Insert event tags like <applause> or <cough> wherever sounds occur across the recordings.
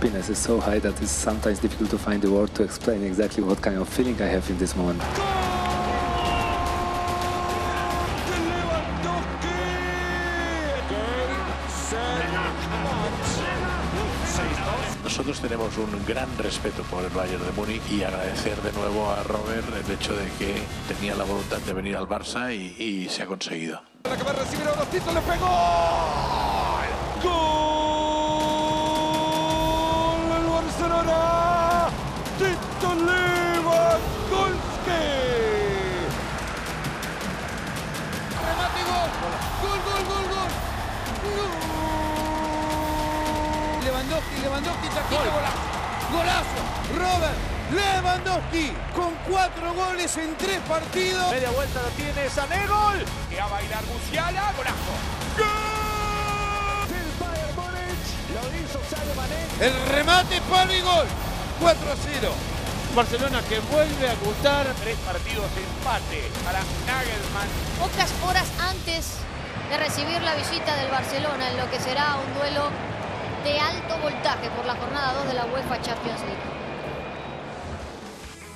Happiness is so high that it's sometimes difficult to find the word to explain exactly what kind of feeling I have in this moment. Nosotros tenemos un gran respeto por el Bayern de Múnich y agradecer de nuevo a Robert el hecho de que tenía la voluntad de venir al Barça y, y se ha conseguido. La que va a recibir ahora Tito le pegó. ¡Gol! Lewandowski, Lewandowski, Chaquito, golazo. Golazo. Robert Lewandowski con cuatro goles en tres partidos. Media vuelta lo tiene Sané, gol. Que va a bailar Musiala, golazo. El Bayern Múnich lo hizo Sadio Mané. El remate para y gol. 4 a 0. Barcelona que vuelve a gustar. Tres partidos empate para Nagelman. Pocas horas antes de recibir la visita del Barcelona en lo que será un duelo de alto voltaje por la jornada 2 de la UEFA Champions League.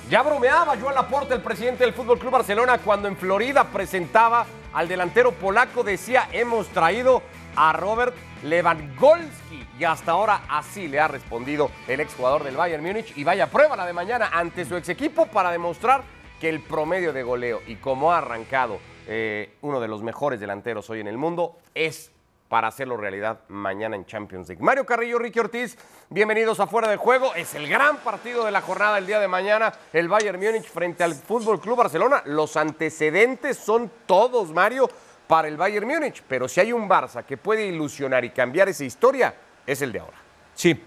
Ya bromeaba Joan Laporte, el presidente del Fútbol Club Barcelona, cuando en Florida presentaba al delantero polaco. Decía: Hemos traído a Robert Lewandowski. Y hasta ahora así le ha respondido el exjugador del Bayern Múnich. Y vaya prueba la de mañana ante su ex equipo para demostrar que el promedio de goleo y cómo ha arrancado eh, uno de los mejores delanteros hoy en el mundo es para hacerlo realidad mañana en Champions League. Mario Carrillo, Ricky Ortiz, bienvenidos a Fuera de Juego. Es el gran partido de la jornada el día de mañana, el Bayern Múnich frente al Fútbol Club Barcelona. Los antecedentes son todos, Mario, para el Bayern Múnich, pero si hay un Barça que puede ilusionar y cambiar esa historia, es el de ahora. Sí,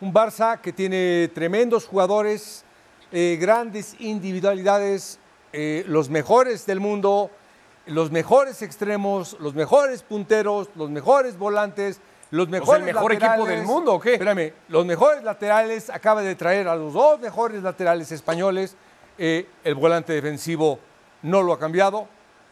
un Barça que tiene tremendos jugadores, eh, grandes individualidades, eh, los mejores del mundo, los mejores extremos, los mejores punteros, los mejores volantes, los mejores mejor equipo del mundo, ¿o qué? Espérame, los mejores laterales, acaba de traer a los dos mejores laterales españoles, eh, el volante defensivo no lo ha cambiado,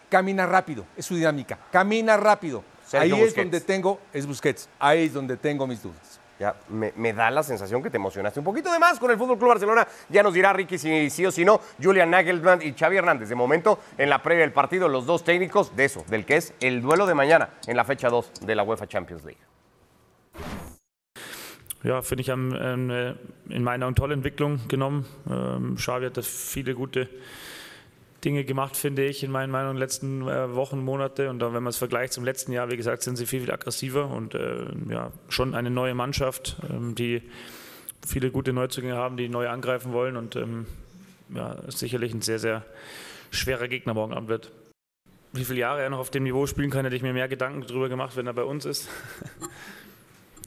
camina rápido, es su dinámica, camina rápido. Sergio Ahí es donde tengo, es Busquets, ahí es donde tengo mis dudas. Ya me, me da la sensación que te emocionaste un poquito de más con el Fútbol Club Barcelona. Ya nos dirá Ricky si sí o si no. Julian Nagelman y Xavi Hernández. De momento, en la previa del partido, los dos técnicos de eso, del que es el duelo de mañana en la fecha 2 de la UEFA Champions League. ja, finde ich, haben äh, in meinen Augen tolle Entwicklung genommen. Ähm, Xavi hat da viele gute Dinge gemacht, finde ich, in meinen Meinungen, letzten äh, Wochen, Monate. Und dann, wenn man es vergleicht zum letzten Jahr, wie gesagt, sind sie viel, viel aggressiver und äh, ja, schon eine neue Mannschaft, ähm, die viele gute Neuzugänge haben, die neu angreifen wollen und ähm, ja, sicherlich ein sehr, sehr schwerer Gegner morgen Abend wird. Wie viele Jahre er noch auf dem Niveau spielen kann, hätte ich mir mehr Gedanken darüber gemacht, wenn er bei uns ist. <laughs>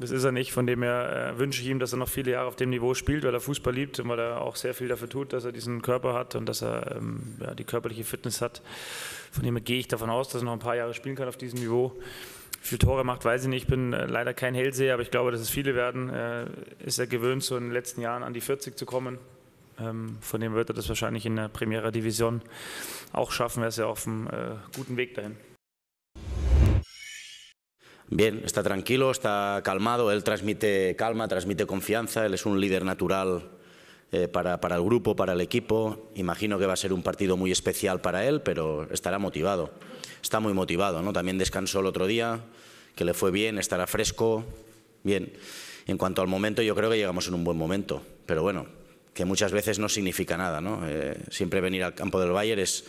Das ist er nicht. Von dem her äh, wünsche ich ihm, dass er noch viele Jahre auf dem Niveau spielt, weil er Fußball liebt und weil er auch sehr viel dafür tut, dass er diesen Körper hat und dass er ähm, ja, die körperliche Fitness hat. Von dem her gehe ich davon aus, dass er noch ein paar Jahre spielen kann auf diesem Niveau. Wie viele Tore macht, weiß ich nicht. Ich bin äh, leider kein Hellseher, aber ich glaube, dass es viele werden. Äh, ist er gewöhnt, so in den letzten Jahren an die 40 zu kommen. Ähm, von dem wird er das wahrscheinlich in der Primera Division auch schaffen. Er ist ja auf einem äh, guten Weg dahin. Bien, está tranquilo, está calmado, él transmite calma, transmite confianza, él es un líder natural eh, para, para el grupo, para el equipo. Imagino que va a ser un partido muy especial para él, pero estará motivado. Está muy motivado, ¿no? También descansó el otro día, que le fue bien, estará fresco. Bien, en cuanto al momento, yo creo que llegamos en un buen momento, pero bueno, que muchas veces no significa nada, ¿no? Eh, siempre venir al campo del Bayern es,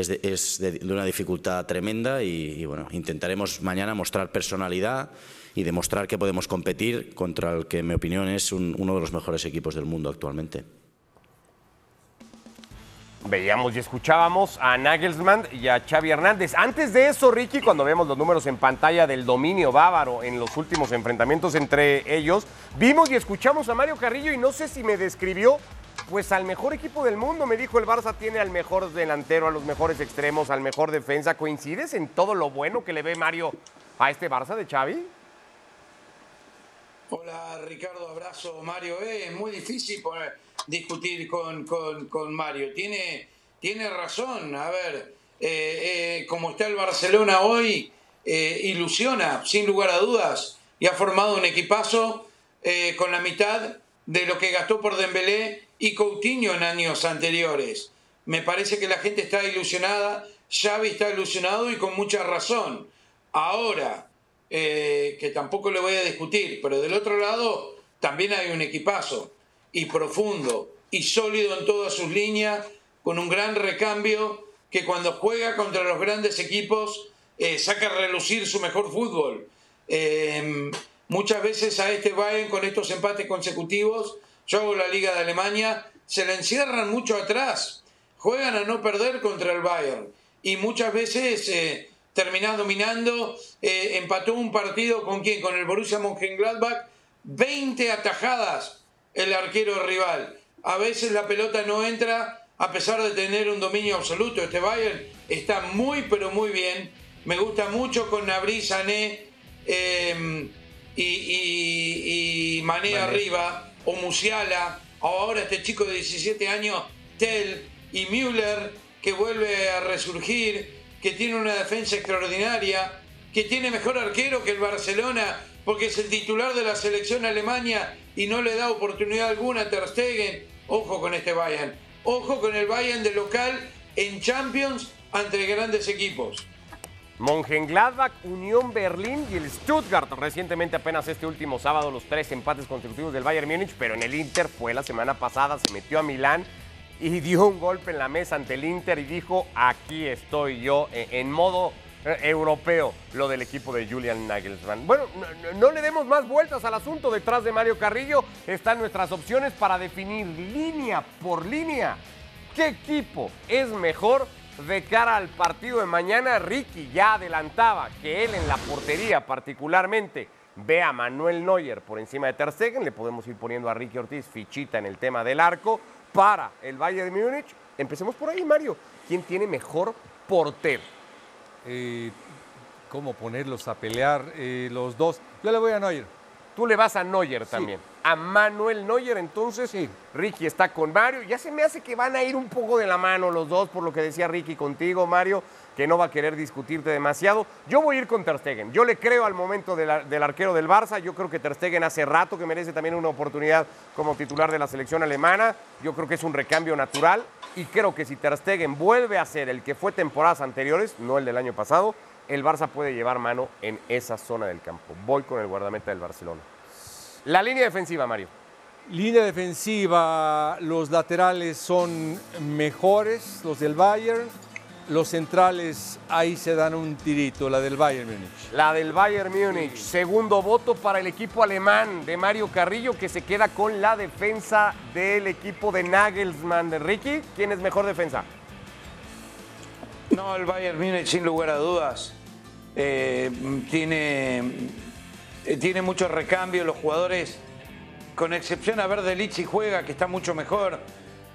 es, de, es de- de una dificultad tremenda y, y, bueno, intentaremos mañana mostrar personalidad y demostrar que podemos competir contra el que, en mi opinión, es uno de los mejores equipos del mundo actualmente. Veíamos y escuchábamos a Nagelsmann y a Xavi Hernández. Antes de eso, Ricky, cuando vemos los números en pantalla del dominio bávaro en los últimos enfrentamientos entre ellos, vimos y escuchamos a Mario Carrillo y no sé si me describió pues al mejor equipo del mundo. Me dijo el Barça tiene al mejor delantero, a los mejores extremos, al mejor defensa. ¿Coincides en todo lo bueno que le ve Mario a este Barça de Xavi? Hola Ricardo, abrazo Mario. Eh, es muy difícil discutir con, con, Mario. Tiene, tiene razón. A ver, eh, eh, como está el Barcelona hoy, ilusiona, sin lugar a dudas, y ha formado un equipazo con la mitad de lo que gastó por Dembélé y Coutinho en años anteriores. Me parece que la gente está ilusionada, Xavi está ilusionado y con mucha razón. Ahora, eh, que tampoco le voy a discutir, pero del otro lado también hay un equipazo y profundo y sólido en todas sus líneas, con un gran recambio que cuando juega contra los grandes equipos eh, saca a relucir su mejor fútbol. Eh, muchas veces a este Bayern con estos empates consecutivos yo hago la Liga de Alemania, se la encierran mucho atrás, juegan a no perder contra el Bayern y muchas veces eh, terminás dominando, eh, empató un partido con quién, con el Borussia Mönchengladbach, 20 atajadas el arquero rival. A veces la pelota no entra a pesar de tener un dominio absoluto. Este Bayern está muy pero muy bien. Me gusta mucho con Nabri, Sané eh, y, Mané arriba o Musiala, o ahora este chico de 17 años, Tell y Müller, que vuelve a resurgir, que tiene una defensa extraordinaria, que tiene mejor arquero que el Barcelona, porque es el titular de la selección alemania y no le da oportunidad alguna a Ter Stegen. Ojo con este Bayern. Ojo con el Bayern de local en Champions ante grandes equipos. Mönchengladbach, Unión Berlín y el Stuttgart. Recientemente, apenas este último sábado, los tres empates consecutivos del Bayern Múnich, pero en el Inter fue la semana pasada, se metió a Milán y dio un golpe en la mesa ante el Inter y dijo, aquí estoy yo e, en modo eh, europeo, lo del equipo de Julian Nagelsmann. Bueno, no, le demos más vueltas al asunto. Detrás de Mario Carrillo están nuestras opciones para definir línea por línea qué equipo es mejor de cara al partido de mañana, Ricky ya adelantaba que él en la portería particularmente ve a Manuel Neuer por encima de Ter. Le podemos ir poniendo a Ricky Ortiz fichita en el tema del arco para el Bayern de Múnich. Empecemos por ahí, Mario. ¿Quién tiene mejor portero? Eh, ¿Cómo ponerlos a pelear eh, los dos? Yo le voy a Neuer. Tú le vas a Neuer también. A Manuel Neuer, entonces. Sí. Ricky está con Mario. Ya se me hace que van a ir un poco de la mano los dos, por lo que decía Ricky contigo, Mario, que no va a querer discutirte demasiado. Yo voy a ir con Ter Stegen. Yo le creo al momento del arquero del Barça. Yo creo que Ter Stegen hace rato que merece también una oportunidad como titular de la selección alemana. Yo creo que es un recambio natural. Y creo que si Ter Stegen vuelve a ser el que fue temporadas anteriores, no el del año pasado, el Barça puede llevar mano en esa zona del campo. Voy con el guardameta del Barcelona. La línea defensiva, Mario. Línea defensiva, los laterales son mejores, los del Bayern. Los centrales ahí se dan un tirito, la del Bayern Múnich. La del Bayern Múnich. Segundo voto para el equipo alemán de Mario Carrillo, que se queda con la defensa del equipo de Nagelsmann. De Ricky, ¿quién es mejor defensa? No, el Bayern Múnich, sin lugar a dudas. Eh, tiene, eh, tiene mucho recambio, los jugadores, con excepción a ver de Lichi juega, que está mucho mejor,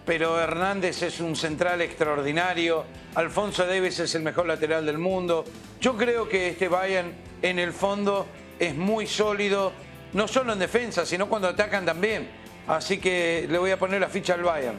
pero Hernández es un central extraordinario, Alfonso Davis es el mejor lateral del mundo. Yo creo que este Bayern en el fondo es muy sólido, no solo en defensa, sino cuando atacan también. Así que le voy a poner la ficha al Bayern.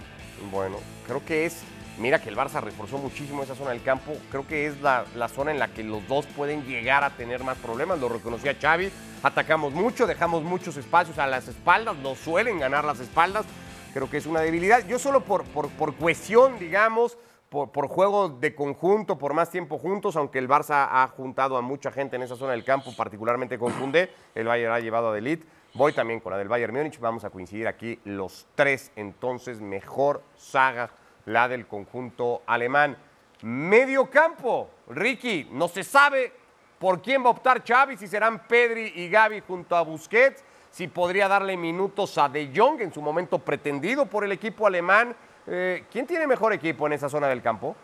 Bueno, creo que es Mira que el Barça reforzó muchísimo esa zona del campo. Creo que es la, zona en la que los dos pueden llegar a tener más problemas. Lo reconocía Xavi. Atacamos mucho, dejamos muchos espacios a las espaldas. No suelen ganar las espaldas. Creo que es una debilidad. Yo solo por, por, por cuestión, digamos, por, por, juego de conjunto, por más tiempo juntos, aunque el Barça ha juntado a mucha gente en esa zona del campo, particularmente con Fundé, el Bayern ha llevado a Delit. Voy también con la del Bayern Múnich. Vamos a coincidir aquí los tres, entonces, mejor saga la del conjunto alemán. Medio campo, Ricky, no se sabe por quién va a optar Xavi, si serán Pedri y Gaby junto a Busquets, si podría darle minutos a De Jong en su momento pretendido por el equipo alemán. Eh, ¿Quién tiene mejor equipo en esa zona del campo?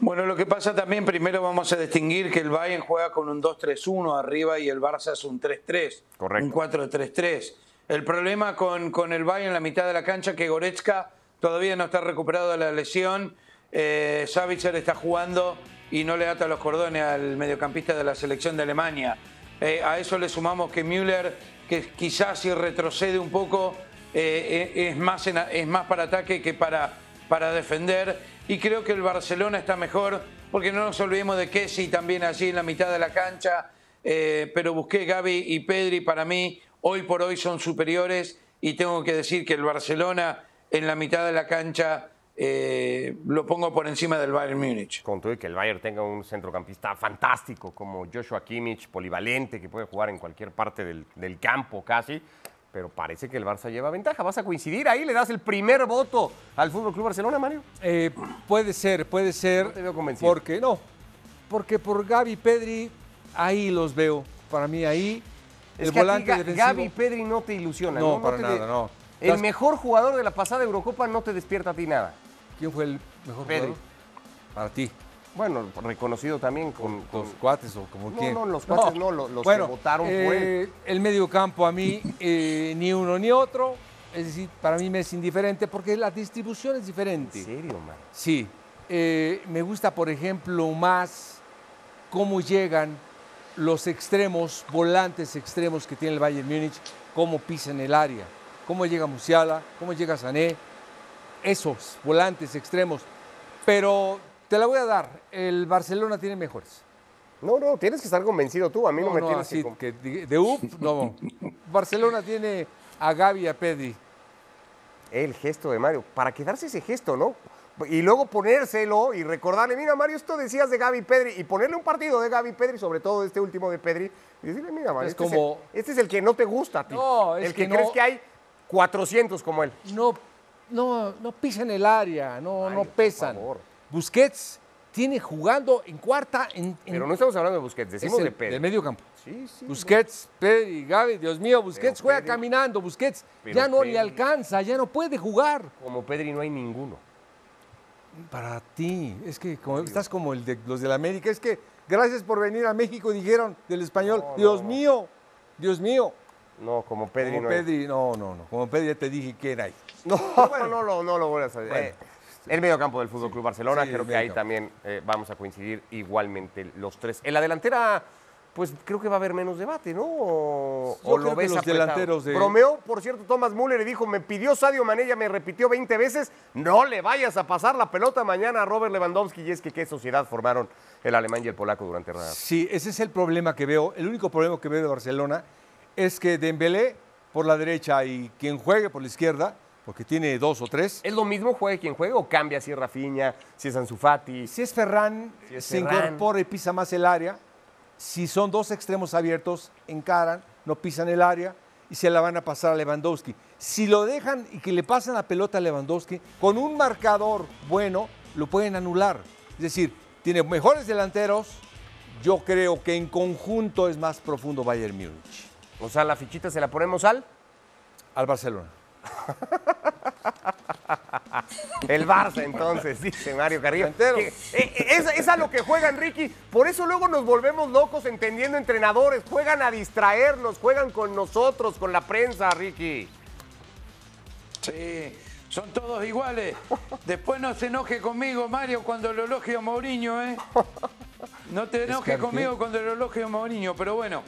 Bueno, lo que pasa también, primero vamos a distinguir que el Bayern juega con un 2-3-1 arriba y el Barça es un 3-3. Correcto. Un 4-3-3. El problema con, con el Bayern en la mitad de la cancha que Goretzka todavía no está recuperado de la lesión. Eh, Savitzer está jugando y no le ata los cordones al mediocampista de la selección de Alemania. Eh, a eso le sumamos que Müller, que quizás si retrocede un poco, eh, es, más es más para ataque que para, para defender. Y creo que el Barcelona está mejor, porque no nos olvidemos de Kessi también allí en la mitad de la cancha. Eh, pero busqué Gaby y Pedri, para mí, hoy por hoy son superiores. Y tengo que decir que el Barcelona en la mitad de la cancha eh, lo pongo por encima del Bayern Múnich. Con todo y que el Bayern tenga un centrocampista fantástico como Joshua Kimmich, polivalente, que puede jugar en cualquier parte del, del campo casi, pero parece que el Barça lleva ventaja. ¿Vas a coincidir ahí? ¿Le das el primer voto al Fútbol Club Barcelona, Mario? Eh, puede ser, puede ser. te veo convencido. Porque no, porque por Gaby Pedri, ahí los veo. Para mí ahí, Es el que a ti volante defensivo. Gaby Pedri no te ilusiona. No, No, para te nada, no. El mejor jugador de la pasada Eurocopa no te despierta a ti nada. ¿Quién fue el mejor Pedri. jugador? Para ti. Bueno, reconocido también con... con- Los cuates o como No, quién. no, los cuates no, lo- los que bueno, votaron por eh, El medio campo a mí, eh, ni uno ni otro. Es decir, para mí me es indiferente porque la distribución es diferente. ¿En serio, man? Sí. Eh, me gusta, por ejemplo, más cómo llegan los extremos, volantes extremos que tiene el Bayern Múnich, cómo pisan el área, cómo llega Musiala, cómo llega Sané, esos volantes extremos. Pero te la voy a dar, el Barcelona tiene mejores. No, no, tienes que estar convencido tú. A mí no, me tienes así que... con- que de, uf, no. Barcelona tiene a Gaby y a Pedri. El gesto de Mario, para quedarse ese gesto, ¿no? Y luego ponérselo y recordarle, mira Mario, esto decías de Gaby Pedri, y ponerle un partido de Gaby Pedri, sobre todo este último de Pedri, y decirle, mira Mario, Es este, como- es el, este es el que no te gusta a ti. No, es el que, que crees no- que hay 400 como él. No, no, no pisan el área, no, no Mario, por pesan. favor. Busquets tiene jugando en cuarta, en, en- Pero no estamos hablando de Busquets, decimos el- de Pedri. del medio campo. Sí, sí. Busquets, Pedri, Gaby, Dios mío, Busquets Pero juega Pedri- caminando, Busquets ya no le alcanza, ya no puede jugar. Como Pedri no hay ninguno. Para ti, es que como- estás como el de los de la América, es que gracias por venir a México, dijeron del español, No, Dios no. mío, Dios mío. No, como Pedri como no hay. Pedri, no, no, no, como Pedri ya te dije que era ahí. <laughs> No, no, lo- no lo vuelvas a hacer. Bueno. Eh, el mediocampo del Fútbol Club Barcelona, Sí, creo que ahí también eh, vamos a coincidir igualmente los tres. En la delantera, pues creo que va a haber menos debate, ¿no? O, Yo o creo lo que ves los apretado? delanteros de- Bromeó, por cierto, Thomas Müller le dijo, me pidió Sadio Mané, ya me repitió 20 veces, no le vayas a pasar la pelota mañana a Robert Lewandowski. Y es que qué sociedad formaron el alemán y el polaco durante la... Sí, ese es el problema que veo. El único problema que veo de Barcelona es que Dembélé por la derecha y quien juegue por la izquierda, porque tiene dos o tres. ¿Es lo mismo juegue quien juegue o cambia si es Rafinha, si es Ansu Fati? Si es Ferran, Si es se Ferran. incorpora y pisa más el área. Si son dos extremos abiertos, encaran, no pisan el área y se la van a pasar a Lewandowski. Si lo dejan y que le pasan la pelota a Lewandowski, con un marcador bueno, lo pueden anular. Es decir, tiene mejores delanteros. Yo creo que en conjunto es más profundo Bayern Múnich. O sea, la fichita se la ponemos al... Al Barcelona. El Barça, entonces, dice Mario Carrillo. Que, eh, Es, es a lo que juegan, Ricky. Por eso luego nos volvemos locos entendiendo entrenadores. Juegan a distraernos, juegan con nosotros, con la prensa, Ricky. Sí, son todos iguales. Después no se enoje conmigo, Mario, cuando lo elogio a Mourinho, ¿eh? No te enojes conmigo cuando lo elogio a Mourinho, pero bueno,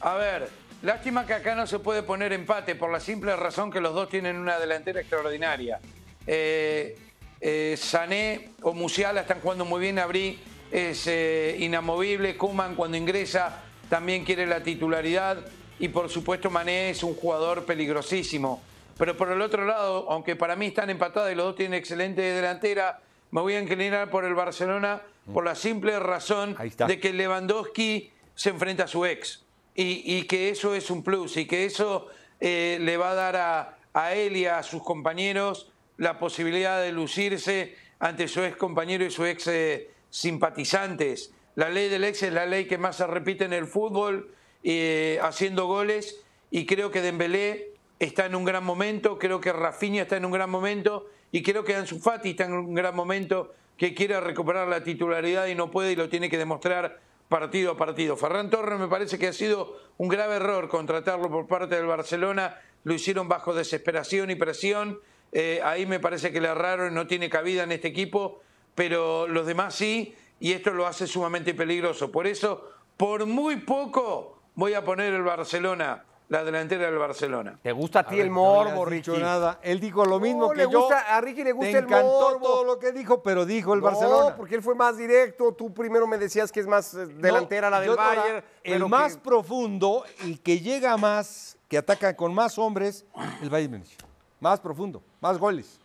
a ver, lástima que acá no se puede poner empate por la simple razón que los dos tienen una delantera extraordinaria. Eh, eh, Sané o Musiala están jugando muy bien, Abrí es eh, inamovible, Kuman cuando ingresa también quiere la titularidad y por supuesto Mané es un jugador peligrosísimo. Pero por el otro lado, aunque para mí están empatados y los dos tienen excelente delantera, me voy a inclinar por el Barcelona por la simple razón de que Lewandowski se enfrenta a su ex y, que eso es un plus y que eso eh, le va a dar a, a él y a sus compañeros la posibilidad de lucirse ante su ex compañero y su ex eh, simpatizantes. La ley del ex es la ley que más se repite en el fútbol, eh, haciendo goles. Y creo que Dembélé está en un gran momento, creo que Rafinha está en un gran momento y creo que Ansu Fati está en un gran momento que quiere recuperar la titularidad y no puede y lo tiene que demostrar partido a partido. Ferran Torres me parece que ha sido un grave error contratarlo por parte del Barcelona, lo hicieron bajo desesperación y presión, eh, ahí me parece que le erraron, no tiene cabida en este equipo, pero los demás sí, y esto lo hace sumamente peligroso. Por eso, por muy poco, voy a poner el Barcelona la delantera del Barcelona. ¿Te gusta a ti el no morbo, has Ricky? nada. Él dijo lo mismo No, que le yo. gusta- a Ricky le gusta Te el encantó morbo. todo lo que dijo, pero dijo el No, Barcelona. porque él fue más directo. Tú primero me decías que es más eh, delantera la del Bayern. El más que- profundo, el que llega más, que ataca con más hombres, el Bayern Múnich. Más profundo, más goles.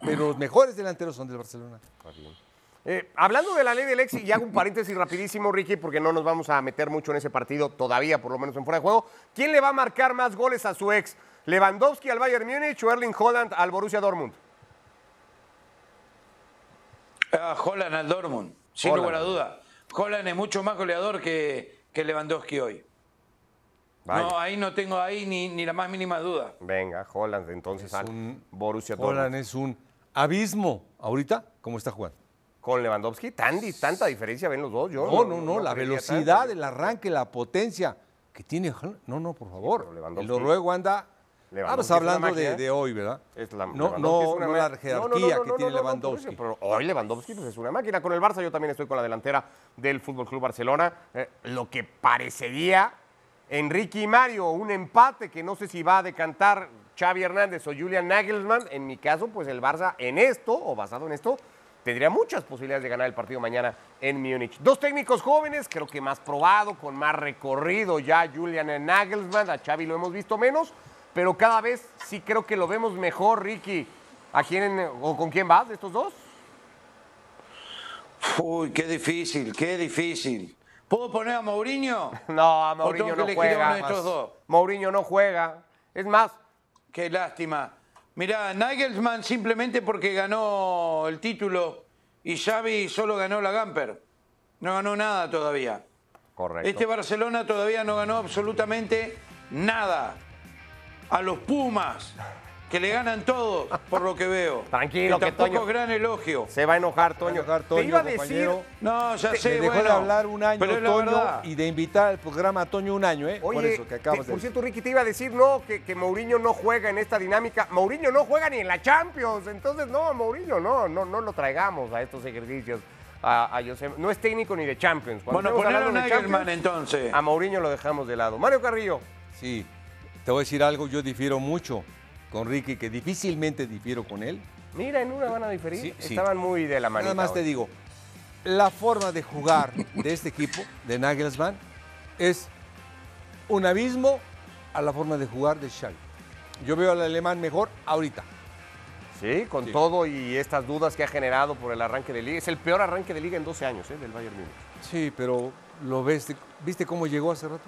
Pero los mejores delanteros son del Barcelona. Eh, hablando de la ley del ex, y hago un paréntesis rapidísimo, Ricky, porque no nos vamos a meter mucho en ese partido todavía, por lo menos en fuera de juego. ¿Quién le va a marcar más goles a su ex? ¿Lewandowski al Bayern Múnich o Erling Holland al Borussia Dortmund? A Holland al Dortmund, sin Holland. lugar a duda. Holland es mucho más goleador que, que Lewandowski hoy. Vaya. No, ahí no tengo ahí ni, ni la más mínima duda. Venga, Holland entonces al Borussia Holland Dortmund. es un abismo. Ahorita, ¿cómo está jugando? Con Lewandowski, tan, tanta diferencia ven los dos. Yo No, no, no, la creería velocidad, tanto. el arranque, la potencia que tiene. No, no, por favor. Lewandowski- el noruego anda. Lewandowski Estamos es una hablando de, hoy, ¿verdad? Es la- no, no, es una no la No, jerarquía no, no, no, que no, tiene no, Lewandowski. Pero hoy Lewandowski pues, es una máquina. Con el Barça yo también estoy con la delantera del Fútbol Club Barcelona. Eh, lo que parecería Enrique y Mario, un empate que no sé si va a decantar Xavi Hernández o Julian Nagelsmann. En mi caso, pues el Barça en esto, o basado en esto, tendría muchas posibilidades de ganar el partido mañana en Múnich. Dos técnicos jóvenes, creo que más probado, con más recorrido ya Julian Nagelsmann. A Xavi lo hemos visto menos, pero cada vez sí creo que lo vemos mejor, Ricky. ¿A quién o con quién vas de estos dos? Uy, qué difícil, qué difícil. ¿Puedo poner a Mourinho? <laughs> No, a ¿O Mourinho no a juega. estos dos? Mourinho no juega. Es más, Qué lástima. Mirá, Nagelsmann simplemente porque ganó el título y Xavi solo ganó la Gamper. No ganó nada todavía. correcto. Este Barcelona todavía no ganó absolutamente nada. A los Pumas, que le ganan todo, por lo que veo. Tranquilo, que que tampoco Toño- es gran elogio. Se va a enojar, Toño. enojar, Te Toño, iba a decir, compañero. No, ya Te- sé, Me dejó bueno. de hablar un año, Toño, verdad. y de invitar al programa a Toño un año, ¿eh? Oye, por eso que acabas te- de por cierto, Ricky, te iba a decir, no, que, que Mourinho no juega en esta dinámica. Mourinho no juega ni en la Champions. Entonces, no, Mourinho, no, no, no lo traigamos a estos ejercicios. A, a José- no es técnico ni de Champions. Cuando Bueno, ponelo a Nagelman Champions, entonces. A Mourinho lo dejamos de lado. Mario Carrillo. Sí, te voy a decir algo, yo difiero mucho con Ricky, que difícilmente difiero con él. Mira, en una van a diferir. Sí, sí. Estaban muy de la manita. Nada más te digo, la forma de jugar de este equipo, de Nagelsmann, es un abismo a la forma de jugar de Xavi. Yo veo al alemán mejor ahorita. Sí, con todo y estas dudas que ha generado por el arranque de liga. Es el peor arranque de liga en 12 años, ¿eh? Del Bayern Múnich. Sí, pero lo ves, ¿viste cómo llegó hace rato?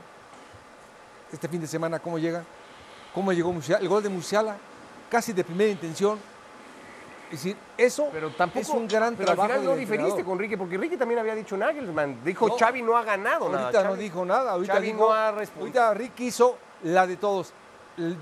Este fin de semana, ¿cómo llega? ¿Cómo llegó Musiala? El gol de Musiala, casi de primera intención. Es decir, eso Pero tampoco es un gran pero al trabajo final no diferiste con Ricky, porque Ricky también había dicho Nagelsmann. Dijo No. Xavi no ha ganado nada. Ahorita no dijo nada, ahorita Xavi dijo, no ha respondido. ahorita Ricky hizo la de todos.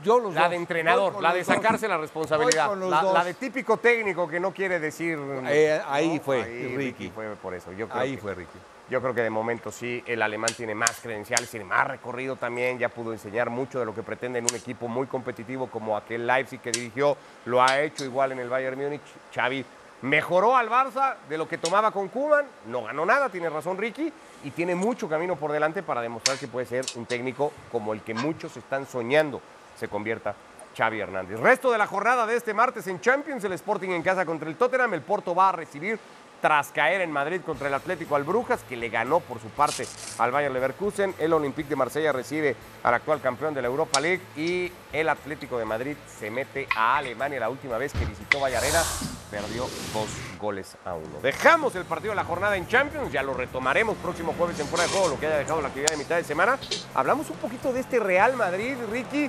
Yo los La dos. de entrenador, la de dos. sacarse la responsabilidad. La, de típico técnico que no quiere decir. Eh, ahí fue, Ahí Ricky. fue por eso. Yo creo Ahí que- fue Ricky. Yo creo que de momento sí, el alemán tiene más credenciales, tiene más recorrido también, ya pudo enseñar mucho de lo que pretende en un equipo muy competitivo como aquel Leipzig que dirigió, lo ha hecho igual en el Bayern Múnich. Xavi mejoró al Barça de lo que tomaba con Koeman, no ganó nada, tiene razón Ricky, y tiene mucho camino por delante para demostrar que puede ser un técnico como el que muchos están soñando se convierta Xavi Hernández. Resto de la jornada de este martes en Champions, el Sporting en casa contra el Tottenham, el Porto va a recibir tras caer en Madrid contra el Atlético al Brujas, que le ganó por su parte al Bayern Leverkusen. El Olympique de Marsella recibe al actual campeón de la Europa League y el Atlético de Madrid se mete a Alemania la última vez que visitó Vallarena. Perdió dos goles a uno. Dejamos el partido de la jornada en Champions, ya lo retomaremos próximo jueves en fuera de juego, lo que haya dejado la actividad de mitad de semana. Hablamos un poquito de este Real Madrid, Ricky,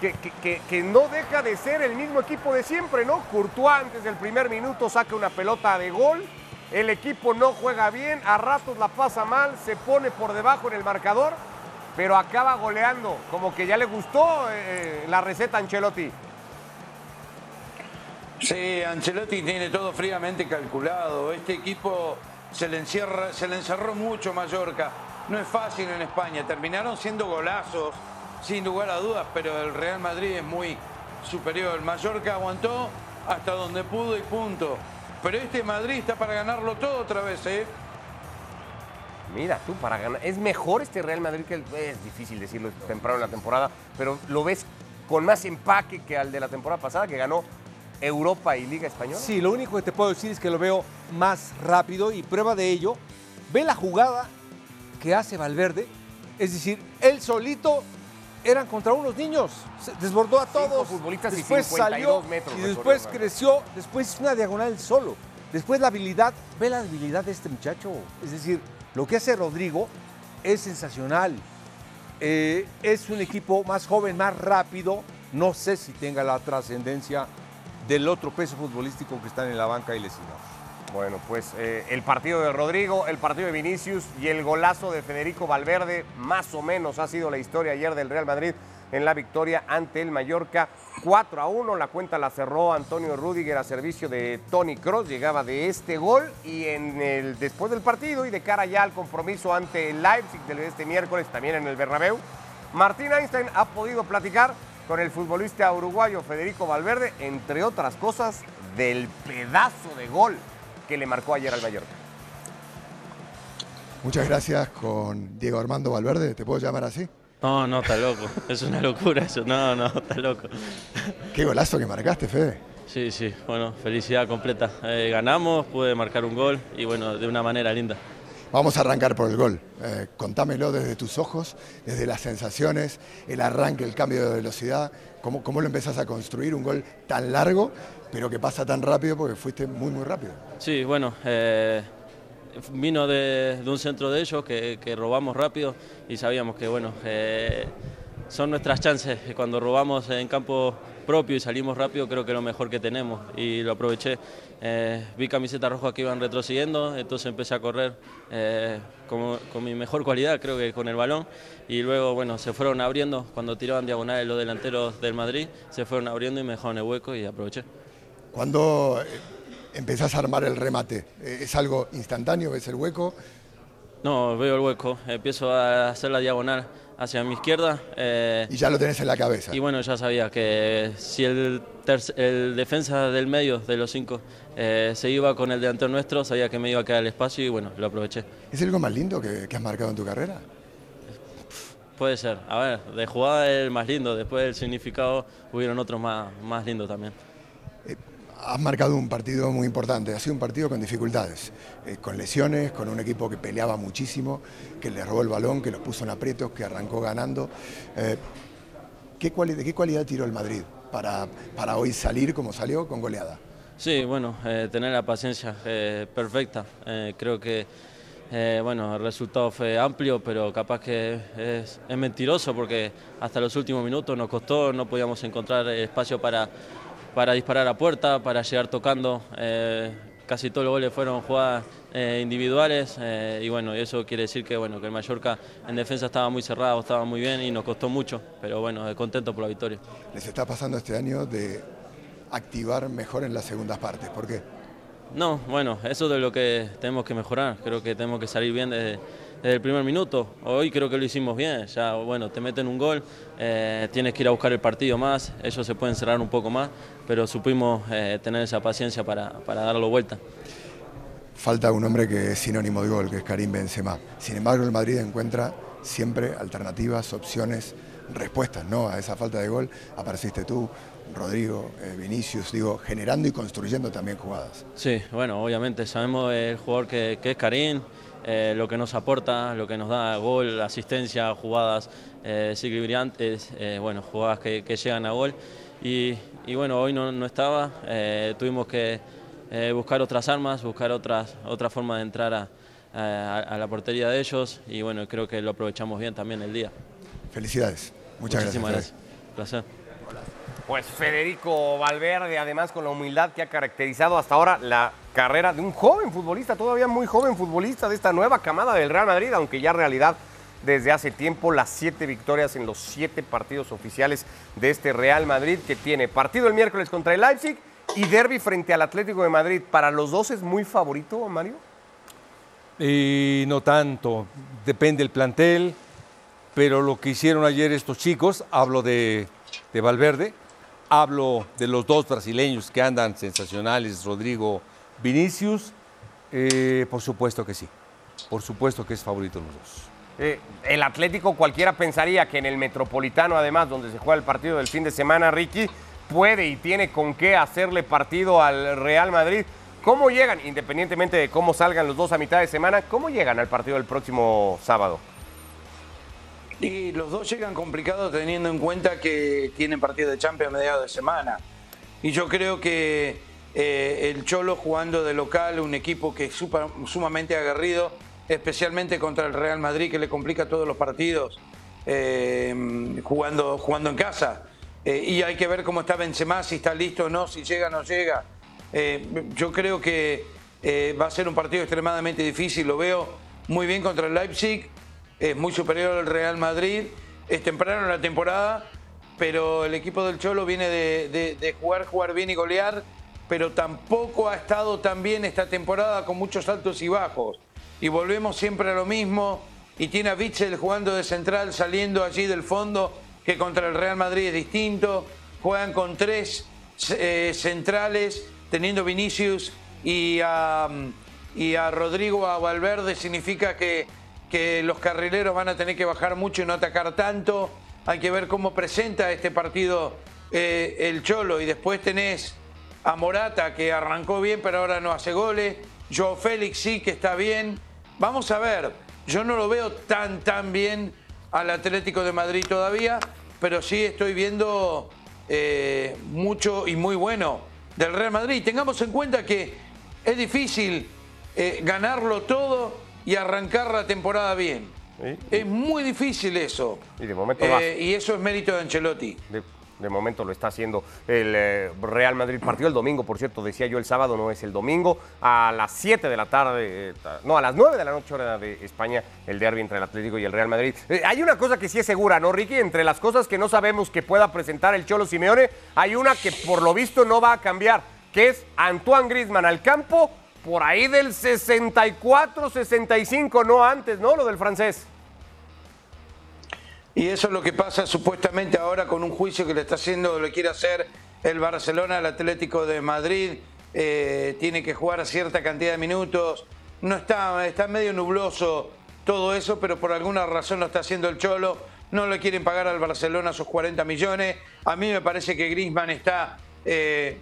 que, no deja de ser el mismo equipo de siempre, ¿no? Courtois antes del primer minuto saca una pelota de gol el equipo no juega bien, a ratos la pasa mal, se pone por debajo en el marcador, pero acaba goleando. Como que ya le gustó eh, la receta a Ancelotti. Sí, Ancelotti tiene todo fríamente calculado. Este equipo se le, encierra, se le encerró mucho Mallorca. No es fácil en España. Terminaron siendo golazos, sin lugar a dudas, pero el Real Madrid es muy superior. Mallorca aguantó hasta donde pudo y punto. Pero este Madrid está para ganarlo todo otra vez, ¿eh? Mira tú, para ganar. Es mejor este Real Madrid que el. Es difícil decirlo temprano en la temporada, pero lo ves con más empaque que al de la temporada pasada, que ganó Europa y Liga Española. Sí, lo único que te puedo decir es que lo veo más rápido y prueba de ello. Ve la jugada que hace Valverde. Es decir, él solito eran contra unos niños. Se desbordó a todos. futbolistas y después 52 salió metros y después creció. Después hizo una diagonal solo. Después la habilidad. Ve la habilidad de este muchacho. Es decir, lo que hace Rodrigo es sensacional. Eh, es un equipo más joven, más rápido. No sé si tenga la trascendencia del otro peso futbolístico que están en la banca y lesionados. Bueno, pues eh, el partido de Rodrigo, el partido de Vinicius y el golazo de Federico Valverde, más o menos ha sido la historia ayer del Real Madrid en la victoria ante el Mallorca 4 a 1. La cuenta la cerró Antonio Rudiger a servicio de Tony Cross, llegaba de este gol y en el, después del partido y de cara ya al compromiso ante el Leipzig de este miércoles, también en el Bernabéu, Martín Einstein ha podido platicar con el futbolista uruguayo Federico Valverde, entre otras cosas, del pedazo de gol que le marcó ayer al Mallorca. Muchas gracias con Diego Armando Valverde, ¿te puedo llamar así? No, no, está loco. <laughs> Es una locura eso. No, no, está loco. <laughs> Qué golazo que marcaste, Fede. Sí, sí, bueno, felicidad completa. Eh, ganamos, pude marcar un gol y bueno, de una manera linda. Vamos a arrancar por el gol. Eh, contámelo desde tus ojos, desde las sensaciones, el arranque, el cambio de velocidad. ¿Cómo, ¿Cómo lo empezás a construir? Un gol tan largo, pero que pasa tan rápido porque fuiste muy, muy rápido. Sí, bueno, eh, vino de, un centro de ellos que, robamos rápido y sabíamos que bueno, eh, son nuestras chances. Cuando robamos en campo propio y salimos rápido, creo que es lo mejor que tenemos y lo aproveché. Eh, vi camisetas rojas que iban retrocediendo, entonces empecé a correr como- con mi mejor cualidad, creo que con el balón. Y luego, bueno, se fueron abriendo, cuando tiraban diagonales los delanteros del Madrid, se fueron abriendo y me dejaron el hueco y aproveché. Cuando eh, empezás a armar el remate, eh, ¿es algo instantáneo? ¿Ves el hueco? No, veo el hueco, empiezo a hacer la diagonal hacia mi izquierda. eh, Y ya lo tenés en la cabeza. Y bueno, ya sabía que si el, el defensa del medio de los cinco eh, se iba con el delantero nuestro, sabía que me iba a quedar el espacio y bueno, lo aproveché. ¿Es el gol más lindo que, que has marcado en tu carrera? Puede ser, a ver, de jugada es el más lindo, después del significado hubieron otros más, más lindos también. Has marcado un partido muy importante, ha sido un partido con dificultades, eh, con lesiones, con un equipo que peleaba muchísimo, que le robó el balón, que los puso en aprietos, que arrancó ganando. Eh, ¿qué ¿De qué cualidad tiró el Madrid para, para hoy salir como salió con goleada? Sí, bueno, eh, tener la paciencia perfecta. Creo que bueno, el resultado fue amplio, pero capaz que es, es mentiroso porque hasta los últimos minutos nos costó, no podíamos encontrar espacio para, para disparar a puerta, para llegar tocando. Eh, casi todos los goles fueron jugadas eh, individuales eh, y bueno, eso quiere decir que bueno, que el Mallorca en defensa estaba muy cerrado, estaba muy bien y nos costó mucho, pero bueno, contento por la victoria. Les está pasando este año de activar mejor en las segundas partes. ¿Por qué? No, bueno, eso es de lo que tenemos que mejorar. Creo que tenemos que salir bien desde, desde el primer minuto. Hoy creo que lo hicimos bien. Ya, bueno, te meten un gol, eh, tienes que ir a buscar el partido más. Ellos se pueden cerrar un poco más, pero supimos eh, tener esa paciencia para, para darlo vuelta. Falta un hombre que es sinónimo de gol, que es Karim Benzema. Sin embargo, el Madrid encuentra siempre alternativas, opciones, respuestas ¿no? a esa falta de gol. Apareciste tú, Rodrigo, eh, Vinicius, digo, generando y construyendo también jugadas. Sí, bueno, obviamente sabemos el jugador que, que es Karim, eh, lo que nos aporta, lo que nos da gol, asistencia, jugadas eh, eh, bueno, jugadas que, que llegan a gol. Y, y bueno, hoy no, no estaba, eh, tuvimos que eh, buscar otras armas, buscar otras, otra forma de entrar a, a- a la portería de ellos y bueno, creo que lo aprovechamos bien también el día. Felicidades. Muchas Muchísimas gracias. gracias. Placer. Pues Federico Valverde, además con la humildad que ha caracterizado hasta ahora la carrera de un joven futbolista, todavía muy joven futbolista de esta nueva camada del Real Madrid, aunque ya realidad desde hace tiempo las siete victorias en los siete partidos oficiales de este Real Madrid que tiene partido el miércoles contra el Leipzig y derby frente al Atlético de Madrid. ¿Para los dos es muy favorito, Mario? Y no tanto, depende del plantel, pero lo que hicieron ayer estos chicos, hablo de Valverde, hablo de los dos brasileños que andan sensacionales, Rodrigo Vinicius, eh, por supuesto que sí, por supuesto que es favorito los dos. Eh, el Atlético cualquiera pensaría que en el Metropolitano, además, donde se juega el partido del fin de semana, Ricky, puede y tiene con qué hacerle partido al Real Madrid. ¿Cómo llegan, independientemente de cómo salgan los dos a mitad de semana, cómo llegan al partido del próximo sábado? Y los dos llegan complicados teniendo en cuenta que tienen partido de Champions a mediados de semana. Y yo creo que eh, el Cholo jugando de local, un equipo que es super, sumamente aguerrido, especialmente contra el Real Madrid que le complica todos los partidos eh, jugando, jugando en casa. Eh, y hay que ver cómo está Benzema, si está listo o no, si llega o no llega. Yo creo que va a ser un partido extremadamente difícil, lo veo muy bien contra el Leipzig, es muy superior al Real Madrid, es temprano en la temporada, pero el equipo del Cholo viene de, de- jugar, jugar bien y golear, pero tampoco ha estado tan bien esta temporada con muchos altos y bajos. Y volvemos siempre a lo mismo, y tiene a Witzel jugando de central, saliendo allí del fondo, que contra el Real Madrid es distinto, juegan con tres eh, centrales, teniendo Vinicius y a, y a Rodrigo a Valverde, significa que, que los carrileros van a tener que bajar mucho y no atacar tanto. Hay que ver cómo presenta este partido eh, el Cholo. Y después tenés a Morata, que arrancó bien, pero ahora no hace goles. Joe Félix sí que está bien. Vamos a ver, yo no lo veo tan, tan bien al Atlético de Madrid todavía, pero sí estoy viendo eh, mucho y muy bueno del Real Madrid. Tengamos en cuenta que es difícil eh, ganarlo todo y arrancar la temporada bien. Es muy difícil eso. Y de momento Eh, y eso es mérito de Ancelotti. De, de momento lo está haciendo el eh, Real Madrid. Partido el domingo, por cierto, decía yo el sábado, no es el domingo. A las 7 de la tarde, eh, no, a las 9 de la noche, hora de España, el derby entre el Atlético y el Real Madrid. Eh, hay una cosa que sí es segura, ¿no, Ricky? Entre las cosas que no sabemos que pueda presentar el Cholo Simeone, hay una que por lo visto no va a cambiar, que es Antoine Grisman al campo por ahí del 64, 65, no antes, ¿no? Lo del francés. Y eso es lo que pasa supuestamente ahora con un juicio que le está haciendo, le quiere hacer el Barcelona al Atlético de Madrid. Eh, tiene que jugar cierta cantidad de minutos. No está, está medio nubloso todo eso, pero por alguna razón lo está haciendo el Cholo. No le quieren pagar al Barcelona esos 40 millones. A mí me parece que Griezmann está eh,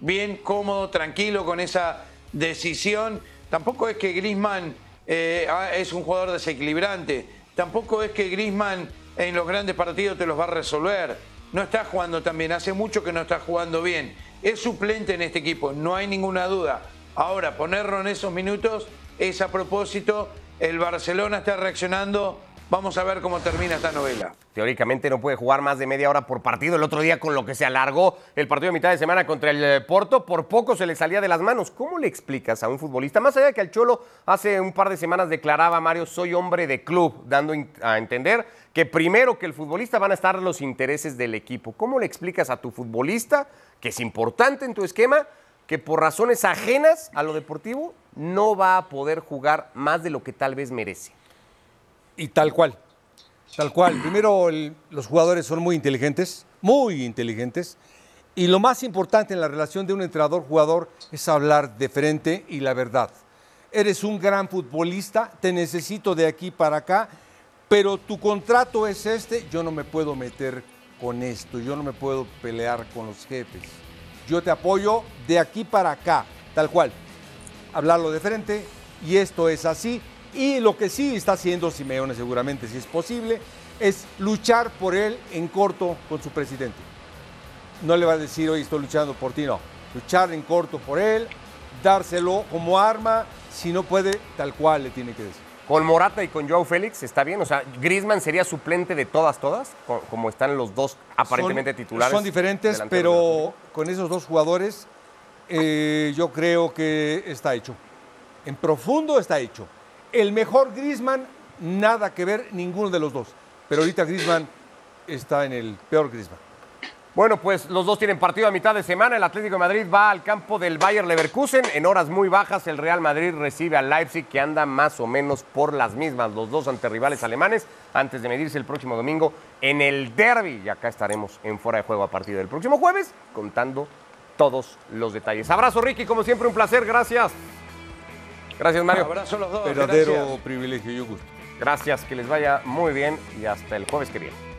bien, cómodo, tranquilo con esa decisión. Tampoco es que Griezmann eh, ah, es un jugador desequilibrante. Tampoco es que Griezmann en los grandes partidos te los va a resolver. No está jugando tan bien, hace mucho que no está jugando bien. Es suplente en este equipo, no hay ninguna duda. Ahora, ponerlo en esos minutos es a propósito. El Barcelona está reaccionando. Vamos a ver cómo termina esta novela. Teóricamente no puede jugar más de media hora por partido. El otro día con lo que se alargó el partido de mitad de semana contra el eh, Porto, por poco se le salía de las manos. ¿Cómo le explicas a un futbolista? Más allá de que el Cholo hace un par de semanas declaraba, Mario, soy hombre de club, dando a entender que primero que el futbolista van a estar los intereses del equipo. ¿Cómo le explicas a tu futbolista, que es importante en tu esquema, que por razones ajenas a lo deportivo no va a poder jugar más de lo que tal vez merece? Y tal cual. Tal cual. Primero, los jugadores son muy inteligentes, muy inteligentes. Y lo más importante en la relación de un entrenador-jugador es hablar de frente y la verdad. Eres un gran futbolista, te necesito de aquí para acá, pero tu contrato es este, yo no me puedo meter con esto, yo no me puedo pelear con los jefes. Yo te apoyo de aquí para acá, tal cual. Hablarlo de frente y esto es así. Y lo que sí está haciendo Simeone seguramente, si es posible, es luchar por él en corto con su presidente. No le va a decir, hoy estoy luchando por ti, no. Luchar en corto por él, dárselo como arma, si no puede, tal cual le tiene que decir. Con Morata y con Joao Félix está bien, o sea, Griezmann sería suplente de todas, todas, co- como están los dos aparentemente Son- titulares. Son diferentes, pero con esos dos jugadores eh, yo creo que está hecho. En profundo está hecho. El mejor Griezmann, nada que ver ninguno de los dos. Pero ahorita Griezmann está en el peor Griezmann. Bueno, pues los dos tienen partido a mitad de semana. El Atlético de Madrid va al campo del Bayer Leverkusen. En horas muy bajas, el Real Madrid recibe al Leipzig, que anda más o menos por las mismas. Los dos ante rivales alemanes, antes de medirse el próximo domingo en el derby. Y acá estaremos en fuera de juego a partir del próximo jueves, contando todos los detalles. Abrazo, Ricky, como siempre, un placer. Gracias. Gracias, Mario. Abrazo a los dos. Verdadero gracias. privilegio y gusto. Gracias, que les vaya muy bien y hasta el jueves que viene.